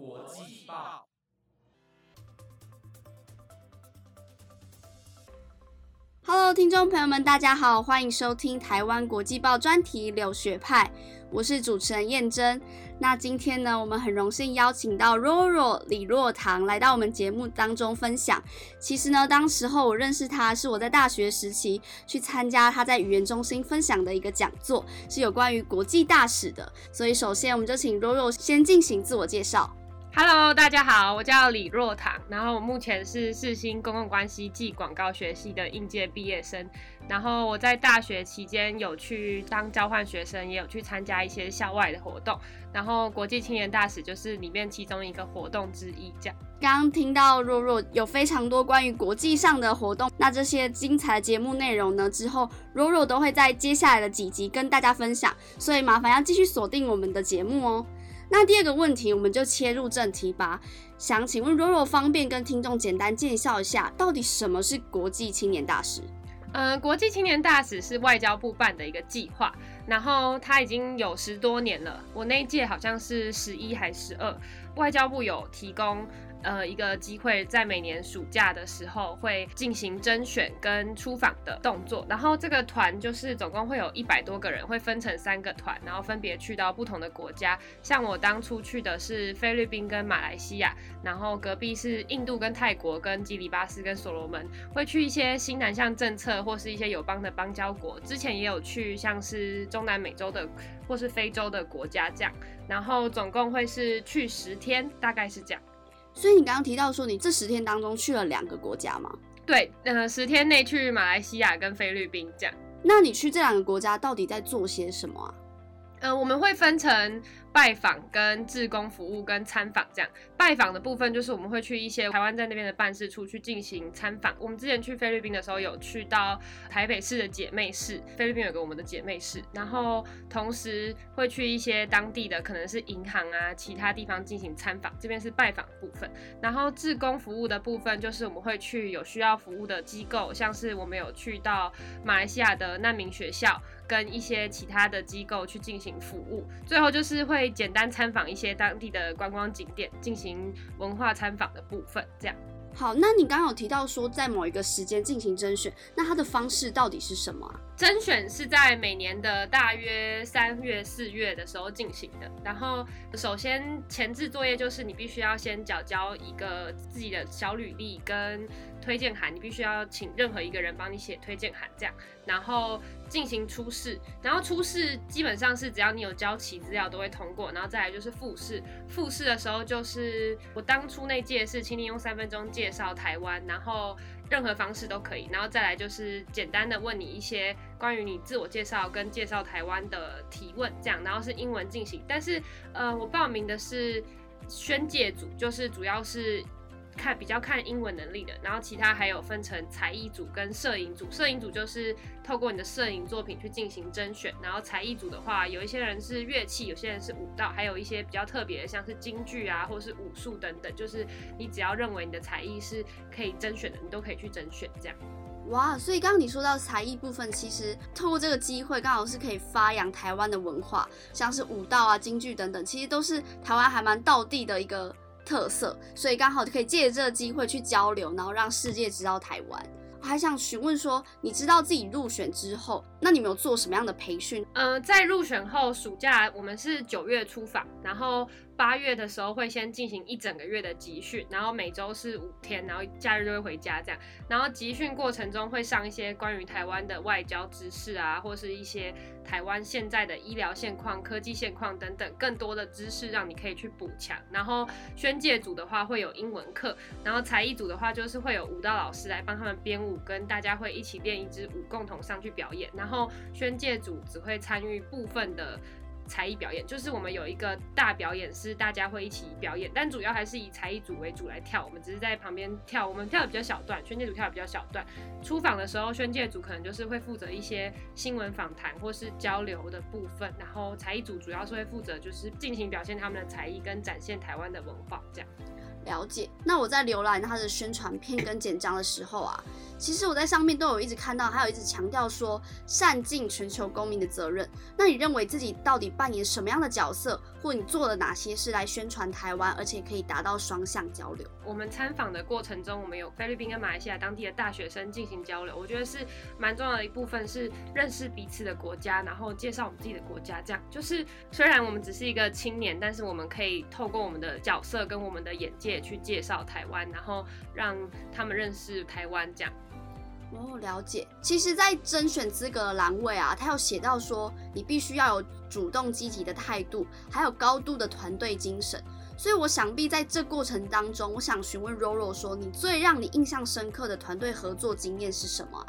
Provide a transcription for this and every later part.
国际报，Hello，听众朋友们，大家好，欢迎收听台湾国际报专题柳学派，我是主持人燕珍。那今天呢，我们很荣幸邀请到 Roro 李若堂来到我们节目当中分享。其实呢，当时候我认识他是我在大学时期去参加他在语言中心分享的一个讲座，是有关于国际大使的。所以首先我们就请 Roro 先进行自我介绍。Hello，大家好，我叫李若堂，然后我目前是世新公共关系暨广告学系的应届毕业生，然后我在大学期间有去当交换学生，也有去参加一些校外的活动，然后国际青年大使就是里面其中一个活动之一。这样，刚刚听到若若有非常多关于国际上的活动，那这些精彩节目内容呢，之后若若都会在接下来的几集跟大家分享，所以麻烦要继续锁定我们的节目哦。那第二个问题，我们就切入正题吧。想请问，若若方便跟听众简单介绍一下，到底什么是国际青年大使？嗯，国际青年大使是外交部办的一个计划，然后它已经有十多年了。我那一届好像是十一还十二，外交部有提供。呃，一个机会在每年暑假的时候会进行甄选跟出访的动作，然后这个团就是总共会有一百多个人，会分成三个团，然后分别去到不同的国家。像我当初去的是菲律宾跟马来西亚，然后隔壁是印度跟泰国跟基里巴斯跟所罗门，会去一些新南向政策或是一些友邦的邦交国。之前也有去像是中南美洲的或是非洲的国家这样，然后总共会是去十天，大概是这样。所以你刚刚提到说，你这十天当中去了两个国家吗？对，呃，十天内去马来西亚跟菲律宾这样。那你去这两个国家到底在做些什么啊？呃，我们会分成。拜访跟志工服务跟参访这样，拜访的部分就是我们会去一些台湾在那边的办事处去进行参访。我们之前去菲律宾的时候有去到台北市的姐妹市，菲律宾有个我们的姐妹市，然后同时会去一些当地的可能是银行啊其他地方进行参访，这边是拜访部分。然后志工服务的部分就是我们会去有需要服务的机构，像是我们有去到马来西亚的难民学校跟一些其他的机构去进行服务。最后就是会。会简单参访一些当地的观光景点，进行文化参访的部分，这样。好，那你刚刚有提到说在某一个时间进行甄选，那它的方式到底是什么啊？甄选是在每年的大约三月、四月的时候进行的。然后，首先前置作业就是你必须要先缴交一个自己的小履历跟推荐函，你必须要请任何一个人帮你写推荐函，这样。然后进行初试，然后初试基本上是只要你有交齐资料都会通过，然后再来就是复试。复试的时候就是我当初那届是请你用三分钟介绍台湾，然后任何方式都可以，然后再来就是简单的问你一些关于你自我介绍跟介绍台湾的提问，这样，然后是英文进行。但是呃，我报名的是宣介组，就是主要是。看比较看英文能力的，然后其他还有分成才艺组跟摄影组。摄影组就是透过你的摄影作品去进行甄选，然后才艺组的话，有一些人是乐器，有些人是舞蹈，还有一些比较特别的，像是京剧啊，或是武术等等。就是你只要认为你的才艺是可以甄选的，你都可以去甄选。这样。哇，所以刚刚你说到才艺部分，其实透过这个机会，刚好是可以发扬台湾的文化，像是舞蹈啊、京剧等等，其实都是台湾还蛮道地的一个。特色，所以刚好就可以借这个机会去交流，然后让世界知道台湾。我还想询问说，你知道自己入选之后，那你们有做什么样的培训？嗯，在入选后，暑假我们是九月出访，然后。八月的时候会先进行一整个月的集训，然后每周是五天，然后假日就会回家这样。然后集训过程中会上一些关于台湾的外交知识啊，或是一些台湾现在的医疗现况、科技现况等等更多的知识，让你可以去补强。然后宣介组的话会有英文课，然后才艺组的话就是会有舞蹈老师来帮他们编舞，跟大家会一起练一支舞，共同上去表演。然后宣介组只会参与部分的。才艺表演就是我们有一个大表演，是大家会一起表演，但主要还是以才艺组为主来跳。我们只是在旁边跳，我们跳的比较小段，宣介组跳的比较小段。出访的时候，宣介组可能就是会负责一些新闻访谈或是交流的部分，然后才艺组主要是会负责就是进行表现他们的才艺跟展现台湾的文化这样。了解。那我在浏览他的宣传片跟简章的时候啊。其实我在上面都有一直看到，还有一直强调说善尽全球公民的责任。那你认为自己到底扮演什么样的角色，或你做了哪些事来宣传台湾，而且可以达到双向交流？我们参访的过程中，我们有菲律宾跟马来西亚当地的大学生进行交流，我觉得是蛮重要的一部分，是认识彼此的国家，然后介绍我们自己的国家。这样就是虽然我们只是一个青年，但是我们可以透过我们的角色跟我们的眼界去介绍台湾，然后让他们认识台湾。这样。哦，了解。其实，在甄选资格的栏位啊，他有写到说，你必须要有主动积极的态度，还有高度的团队精神。所以，我想必在这过程当中，我想询问 Roro 说，你最让你印象深刻的团队合作经验是什么？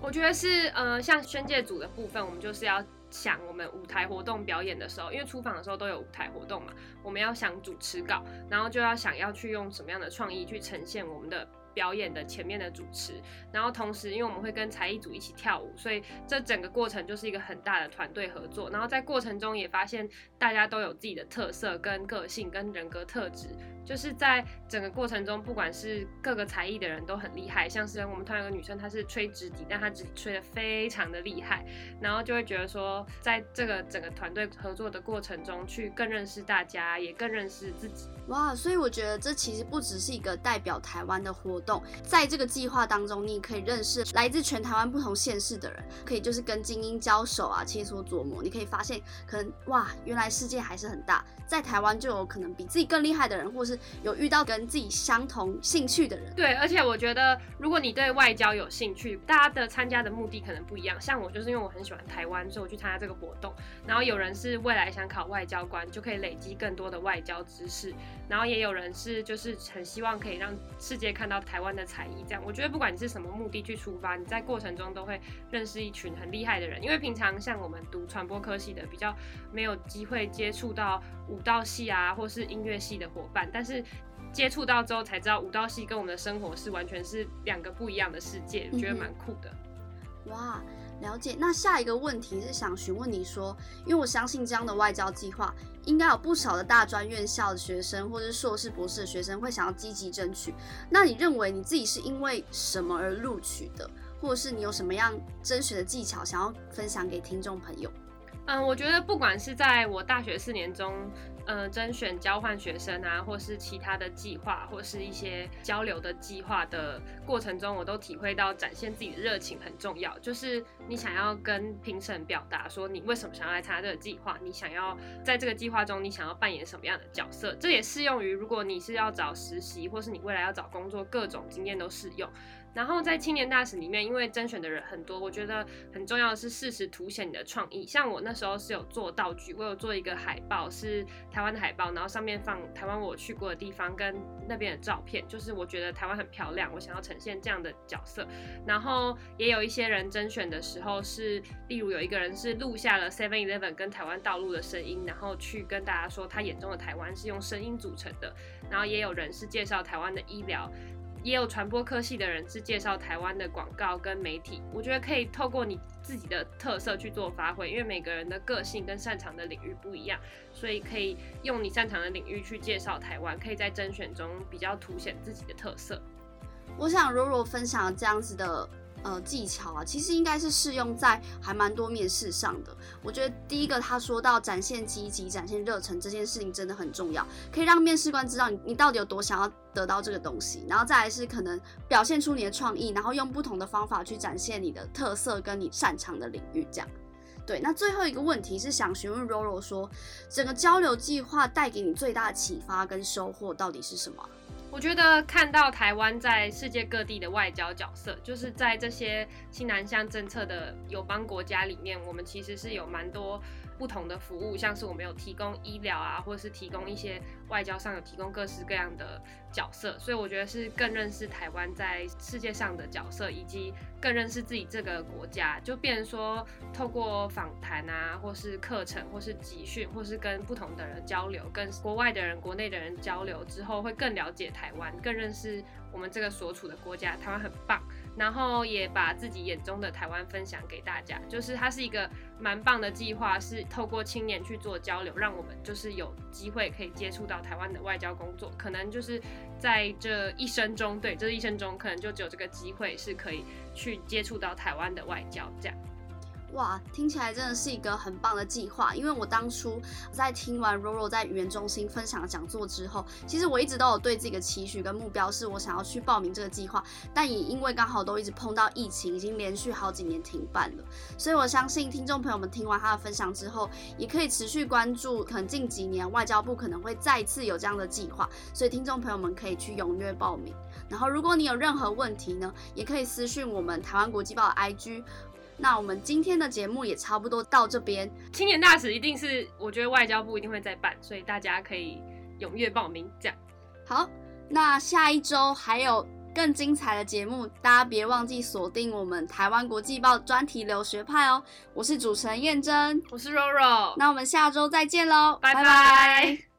我觉得是，呃，像宣介组的部分，我们就是要想我们舞台活动表演的时候，因为出访的时候都有舞台活动嘛，我们要想主持稿，然后就要想要去用什么样的创意去呈现我们的。表演的前面的主持，然后同时因为我们会跟才艺组一起跳舞，所以这整个过程就是一个很大的团队合作。然后在过程中也发现大家都有自己的特色、跟个性、跟人格特质。就是在整个过程中，不管是各个才艺的人都很厉害，像是我们团有个女生，她是吹直笛，但她直吹的非常的厉害，然后就会觉得说，在这个整个团队合作的过程中，去更认识大家，也更认识自己。哇，所以我觉得这其实不只是一个代表台湾的活动，在这个计划当中，你可以认识来自全台湾不同县市的人，可以就是跟精英交手啊，切磋琢磨，你可以发现，可能哇，原来世界还是很大，在台湾就有可能比自己更厉害的人，或是。有遇到跟自己相同兴趣的人，对，而且我觉得，如果你对外交有兴趣，大家的参加的目的可能不一样。像我就是因为我很喜欢台湾，所以我去参加这个活动。然后有人是未来想考外交官，就可以累积更多的外交知识。然后也有人是就是很希望可以让世界看到台湾的才艺。这样，我觉得不管你是什么目的去出发，你在过程中都会认识一群很厉害的人。因为平常像我们读传播科系的，比较没有机会接触到舞蹈系啊，或是音乐系的伙伴，但是。接触到之后才知道，舞蹈系跟我们的生活是完全是两个不一样的世界，觉得蛮酷的。哇，了解。那下一个问题是想询问你说，因为我相信这样的外交计划，应该有不少的大专院校的学生，或者是硕士、博士的学生会想要积极争取。那你认为你自己是因为什么而录取的，或者是你有什么样甄选的技巧想要分享给听众朋友？嗯，我觉得不管是在我大学四年中，呃，甄选交换学生啊，或是其他的计划，或是一些交流的计划的过程中，我都体会到展现自己的热情很重要。就是你想要跟评审表达说你为什么想要来参加这个计划，你想要在这个计划中你想要扮演什么样的角色，这也适用于如果你是要找实习，或是你未来要找工作，各种经验都适用。然后在青年大使里面，因为甄选的人很多，我觉得很重要的是适时凸显你的创意。像我那时候是有做道具，我有做一个海报，是台湾的海报，然后上面放台湾我去过的地方跟那边的照片，就是我觉得台湾很漂亮，我想要呈现这样的角色。然后也有一些人甄选的时候是，例如有一个人是录下了 Seven Eleven 跟台湾道路的声音，然后去跟大家说他眼中的台湾是用声音组成的。然后也有人是介绍台湾的医疗。也有传播科系的人是介绍台湾的广告跟媒体，我觉得可以透过你自己的特色去做发挥，因为每个人的个性跟擅长的领域不一样，所以可以用你擅长的领域去介绍台湾，可以在甄选中比较凸显自己的特色。我想如果分享这样子的。呃，技巧啊，其实应该是适用在还蛮多面试上的。我觉得第一个，他说到展现积极、展现热忱这件事情真的很重要，可以让面试官知道你你到底有多想要得到这个东西。然后再来是可能表现出你的创意，然后用不同的方法去展现你的特色跟你擅长的领域。这样，对。那最后一个问题是想询问 Roro 说，整个交流计划带给你最大的启发跟收获到底是什么？我觉得看到台湾在世界各地的外交角色，就是在这些新南向政策的友邦国家里面，我们其实是有蛮多。不同的服务，像是我们有提供医疗啊，或者是提供一些外交上有提供各式各样的角色，所以我觉得是更认识台湾在世界上的角色，以及更认识自己这个国家。就变成说，透过访谈啊，或是课程，或是集训，或是跟不同的人交流，跟国外的人、国内的人交流之后，会更了解台湾，更认识我们这个所处的国家。台湾很棒。然后也把自己眼中的台湾分享给大家。就是它是一个蛮棒的计划，是透过青年去做交流，让我们就是有机会可以接触到台湾的外交工作。可能就是在这一生中，对，这一生中可能就只有这个机会是可以去接触到台湾的外交这样。哇，听起来真的是一个很棒的计划。因为我当初在听完 Roro 在语言中心分享讲座之后，其实我一直都有对自己的期许跟目标，是我想要去报名这个计划。但也因为刚好都一直碰到疫情，已经连续好几年停办了，所以我相信听众朋友们听完他的分享之后，也可以持续关注，可能近几年外交部可能会再次有这样的计划，所以听众朋友们可以去踊跃报名。然后，如果你有任何问题呢，也可以私讯我们台湾国际报的 IG。那我们今天的节目也差不多到这边。青年大使一定是，我觉得外交部一定会再办，所以大家可以踊跃报名。这样好，那下一周还有更精彩的节目，大家别忘记锁定我们台湾国际报专题留学派哦。我是主持人燕珍，我是 Roro，那我们下周再见喽，拜拜。